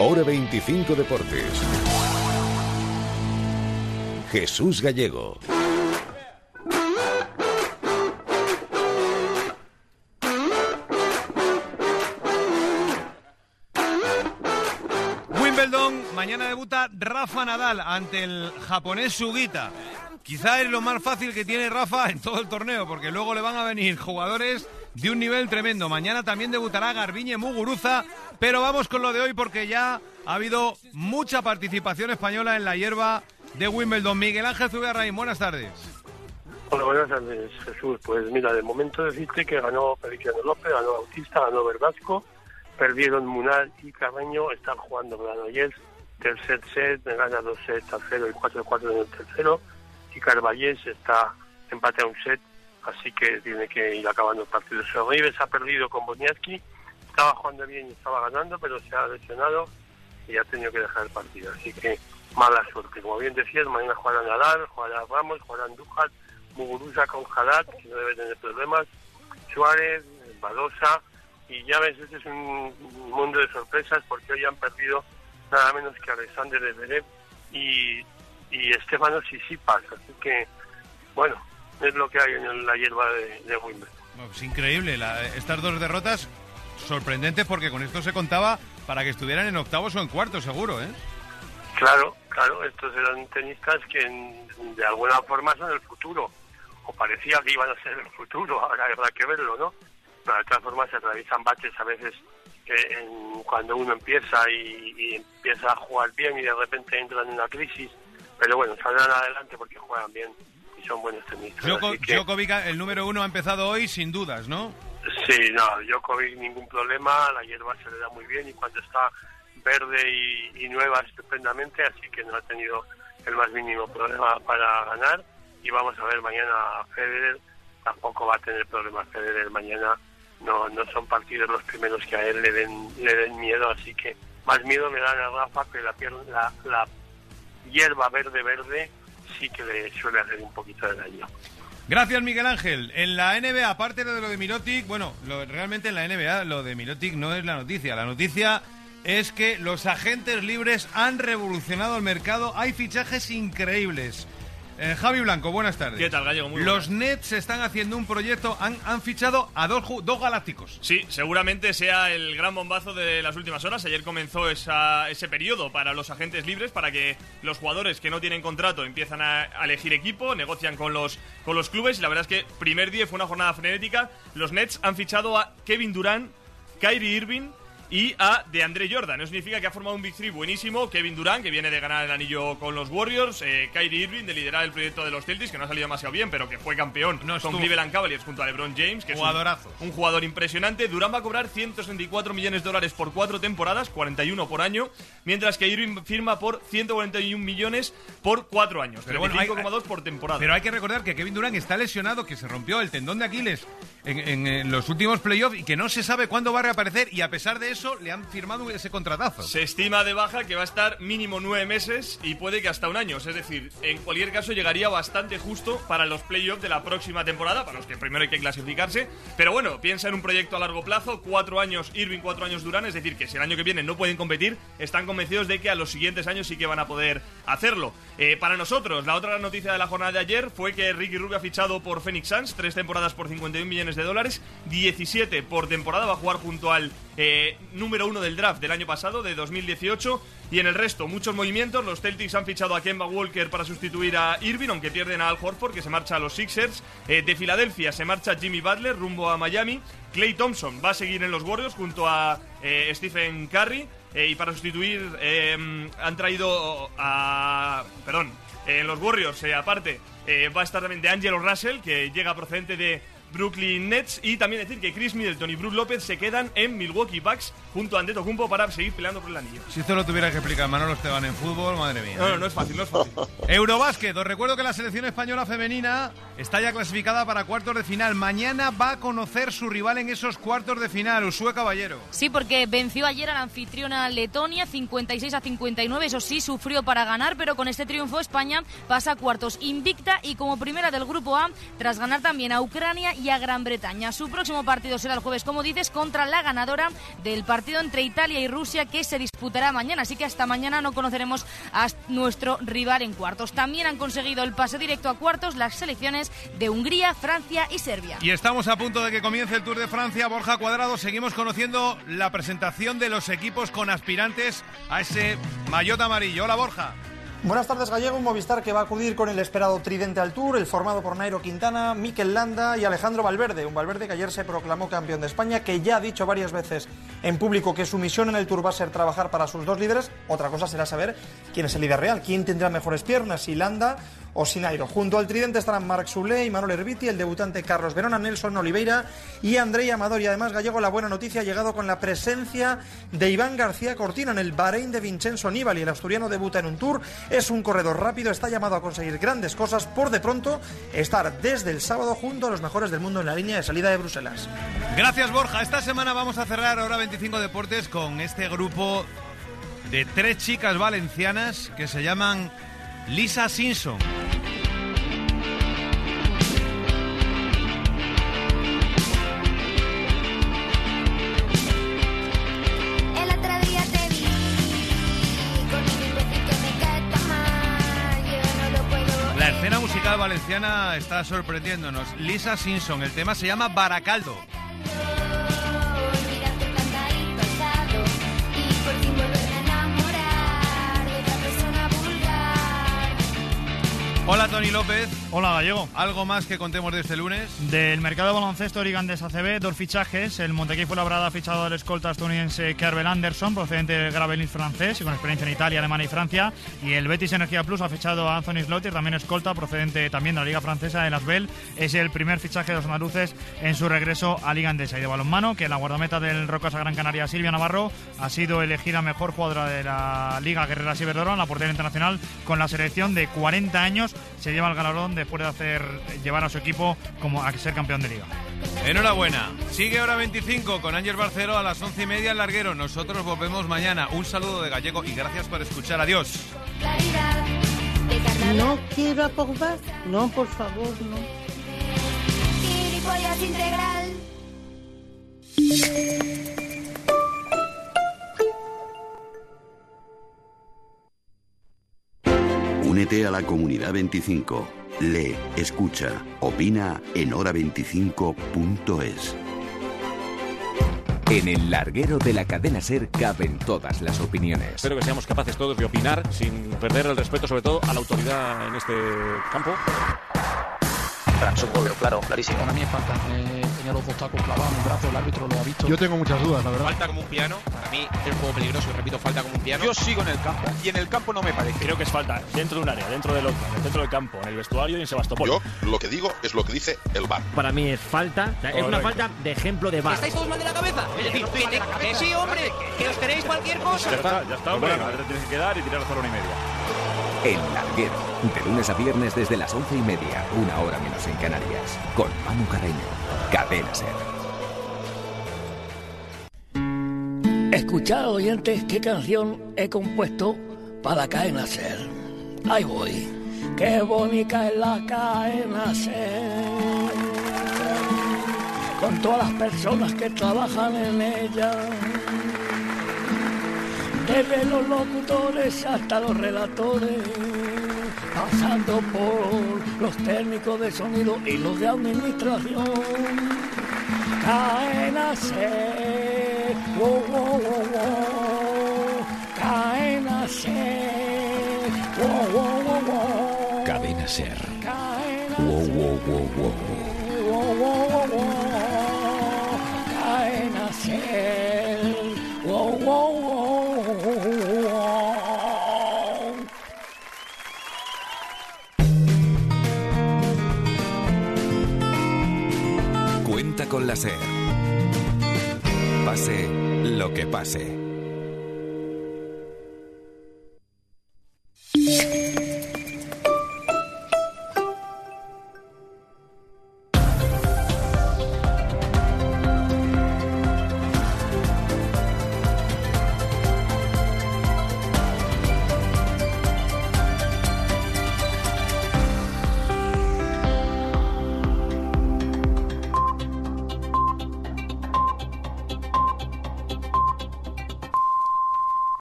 Hora 25 Deportes. Jesús Gallego. Wimbledon, mañana debuta Rafa Nadal ante el japonés Sugita. Quizá es lo más fácil que tiene Rafa en todo el torneo, porque luego le van a venir jugadores de un nivel tremendo. Mañana también debutará Garbiñe Muguruza, pero vamos con lo de hoy porque ya ha habido mucha participación española en la hierba de Wimbledon. Miguel Ángel Zubiarraín, buenas tardes. Hola, buenas tardes, Jesús. Pues mira, de momento decirte que ganó Feliciano López, ganó Bautista, ganó Verdasco, perdieron Munal y Carreño, están jugando Granollers, tercer set, me gana dos sets al cero y 4-4 en el tercero, y Carballés está empate a un set, así que tiene que ir acabando el partido. Sorribes ha perdido con Boniatski, estaba jugando bien y estaba ganando, pero se ha lesionado y ha tenido que dejar el partido. Así que mala suerte. Como bien decías, mañana jugarán Nadal, jugarán Ramos, jugarán Dujas, Muguruza con Haddad, que no debe tener problemas, Suárez, Badosa, y ya ves, este es un mundo de sorpresas porque hoy han perdido nada menos que Alexander de y, y Estefano Sisipas, así que, bueno, es lo que hay en la hierba de, de. No, Es increíble, la- estas dos derrotas sorprendentes porque con esto se contaba para que estuvieran en octavos o en cuartos, seguro, ¿eh? Claro, claro, estos eran tenistas que en- de alguna forma son el futuro, o parecía que iban a ser el futuro, ahora habrá que verlo, ¿no? Pero de todas formas se realizan baches a veces que en- cuando uno empieza y, y empieza a jugar bien y de repente entra en una crisis, pero bueno, saldrán adelante porque juegan bien son buenos tenistas. Djoko- que- Djokovic, el número uno, ha empezado hoy sin dudas, ¿no? Sí, no, Djokovic ningún problema, la hierba se le da muy bien y cuando está verde y, y nueva estupendamente, así que no ha tenido el más mínimo problema para ganar y vamos a ver mañana a Federer, tampoco va a tener problemas Federer mañana, no no son partidos los primeros que a él le den, le den miedo, así que más miedo me dan a Rafa que la, pier- la, la hierba verde verde sí que le suele hacer un poquito de daño. Gracias, Miguel Ángel. En la NBA, aparte de lo de Mirotic, bueno, realmente en la NBA lo de Mirotic no es la noticia. La noticia es que los agentes libres han revolucionado el mercado. Hay fichajes increíbles. Eh, Javi Blanco, buenas tardes. ¿Qué tal, Gallego? Muy Los buenas. Nets están haciendo un proyecto, han, han fichado a dos, galácticos. Sí, seguramente sea el gran bombazo de las últimas horas. Ayer comenzó esa- ese periodo para los agentes libres, para que los jugadores que no tienen contrato empiezan a, a elegir equipo, negocian con los, con los clubes. Y la verdad es que primer día fue una jornada frenética. Los Nets han fichado a Kevin Durant, Kyrie Irving y a DeAndre Jordan. Eso significa que ha formado un Big Three buenísimo. Kevin Durant, que viene de ganar el anillo con los Warriors. eh, Kyrie Irving, de liderar el proyecto de los Celtics, que no ha salido demasiado bien, pero que fue campeón No, con Cleveland Cavaliers junto a LeBron James, que es un- Jugadorazo. un jugador impresionante. Durán va a cobrar 164 millones de dólares por cuatro temporadas, 41 por año, mientras que Irving firma por 141 millones por cuatro años, Pero bueno, hay- 35,2 por temporada. Pero hay que recordar que Kevin Durant está lesionado, que se rompió el tendón de Aquiles en, en- en los últimos playoffs y que no se sabe cuándo va a reaparecer y a pesar de eso le han firmado ese contratazo. Se estima de baja que va a estar mínimo nueve meses y puede que hasta un año. Es decir, en cualquier caso llegaría bastante justo para los playoffs de la próxima temporada, para los que primero hay que clasificarse. Pero bueno, piensa en un proyecto a largo plazo, cuatro años Irving, cuatro años Durán. Es decir, que si el año que viene no pueden competir, están convencidos de que a los siguientes años sí que van a poder hacerlo. Eh, para nosotros, la otra noticia de la jornada de ayer fue que Ricky Rubio ha fichado por Phoenix Suns, tres temporadas por 51 millones de dólares, 17 por temporada, va a jugar junto al eh, número uno del draft del año pasado, de 2018. Y en el resto, muchos movimientos. Los Celtics han fichado a Kemba Walker para sustituir a Irving, aunque pierden a Al Horford, que se marcha a los Sixers. Eh, de Filadelfia se marcha Jimmy Butler rumbo a Miami. Clay Thompson va a seguir en los Warriors junto a eh, Stephen Curry. Eh, y para sustituir, han traído a. Perdón, en los Warriors, aparte, va a estar también de Angelo Russell, que llega procedente de Brooklyn Nets. Y también decir que Chris Middleton y Brook López se quedan en Milwaukee Bucks junto a Antetokounmpo para seguir peleando por el anillo. Si esto lo tuviera que explicar Manolo Esteban en fútbol, madre mía. No, no, no es fácil, no es fácil. Eurobásquet, os recuerdo que la selección española femenina está ya clasificada para cuartos de final. Mañana va a conocer su rival en esos cuartos de final, Usue Caballero. Sí, porque venció ayer a la anfitriona Letonia 56 a 59. Eso sí, sufrió para ganar, pero con este triunfo España pasa a cuartos invicta y como primera del grupo A, tras ganar también a Ucrania y a Gran Bretaña. Su próximo partido será el jueves, como dices, contra la ganadora del partido entre Italia y Rusia que se disputará mañana. Así que hasta mañana no conoceremos a nuestro rival en cuartos. También han conseguido el pase directo a cuartos las selecciones de Hungría, Francia y Serbia. Y estamos a punto de que comience el Tour de Francia. Borja Cuadrado, seguimos conociendo la presentación de los equipos con aspirantes a ese maillot amarillo. Hola Borja. Buenas tardes, Gallego. Un Movistar que va a acudir con el esperado tridente al Tour, el formado por Nairo Quintana, Mikel Landa y Alejandro Valverde. Un Valverde que ayer se proclamó campeón de España, que ya ha dicho varias veces en público que su misión en el Tour va a ser trabajar para sus dos líderes. Otra cosa será saber quién es el líder real, quién tendrá mejores piernas, si Landa o si Nairo. Junto al tridente estarán Marc Soulé y Manuel Herbiti, el debutante Carlos Verona, Nelson Oliveira y Andrei Amador. Y además, Gallego, la buena noticia ha llegado con la presencia de Iván García Cortina en el Bahrein de Vincenzo Nibali. El asturiano debuta en un Tour, es un corredor rápido está llamado a conseguir grandes cosas por de pronto estar desde el sábado junto a los mejores del mundo en la línea de salida de Bruselas. Gracias Borja. Esta semana vamos a cerrar Hora 25 Deportes con este grupo de tres chicas valencianas que se llaman Lisa Simpson. Valenciana está sorprendiéndonos. Lisa Simpson, el tema se llama Baracaldo. Hola Tony López. Hola Gallego. ¿Algo más que contemos de este lunes? Del mercado de baloncesto Origandes ACB, dos fichajes. El Montequí fue labrada ha fichado al escolta estadounidense Kervel Anderson, procedente del Gravelins francés y con experiencia en Italia, Alemania y Francia. Y el Betis Energía Plus ha fichado a Anthony Slaughter, también escolta, procedente también de la Liga Francesa de Asbel. Es el primer fichaje de los andaluces en su regreso a Liga Andesa. Y de balonmano, que la guardameta del Rocasa Gran Canaria, Silvia Navarro, ha sido elegida mejor jugadora de la Liga Guerrera Ciberdora en la portería internacional con la selección de 40 años se lleva el galardón después de hacer llevar a su equipo como a ser campeón de liga. Enhorabuena. Sigue hora 25 con Ángel Barcero a las once y media en Larguero. Nosotros volvemos mañana. Un saludo de Gallego y gracias por escuchar. Adiós. No quiero aportar. No, por favor, no. integral. Únete a la comunidad 25. Lee, escucha, opina en hora25.es. En el larguero de la cadena Ser caben todas las opiniones. Espero que seamos capaces todos de opinar sin perder el respeto sobre todo a la autoridad en este campo. Supongo, claro, clarísimo. Para mí es falta. Eh, tenía los dos tacos clavados en el brazo, el árbitro lo ha visto. Yo tengo muchas dudas, la verdad. Falta como un piano. Para mí es un juego peligroso repito, falta como un piano. Yo sigo en el campo y en el campo no me parece. Creo que es falta dentro de un área, dentro del otro, dentro del campo, en el vestuario y en Sebastopol. Yo lo que digo es lo que dice el bar. Para mí es falta, es una falta de ejemplo de bar. ¿Estáis todos mal de la cabeza? Es decir, que, sí, hombre, que os queréis cualquier cosa. Ya está, ya está, hombre. Bueno, tienes que quedar y tirar a hora y media. El Larguero, de lunes a viernes desde las once y media, una hora menos en Canarias, con Manu Carreño, Cadena Ser. Escuchad, oyentes, qué canción he compuesto para Cadena Ser. Ahí voy. Qué bonita es la Cadena Ser. Con todas las personas que trabajan en ella desde los locutores hasta los relatores, pasando por los técnicos de sonido y los de administración. Caen a ser, wow, wow, wow, caen a ser, wow, wow, wow. Cadena Ser. Wow, wow. wow, Con la Ser. Pase lo que pase.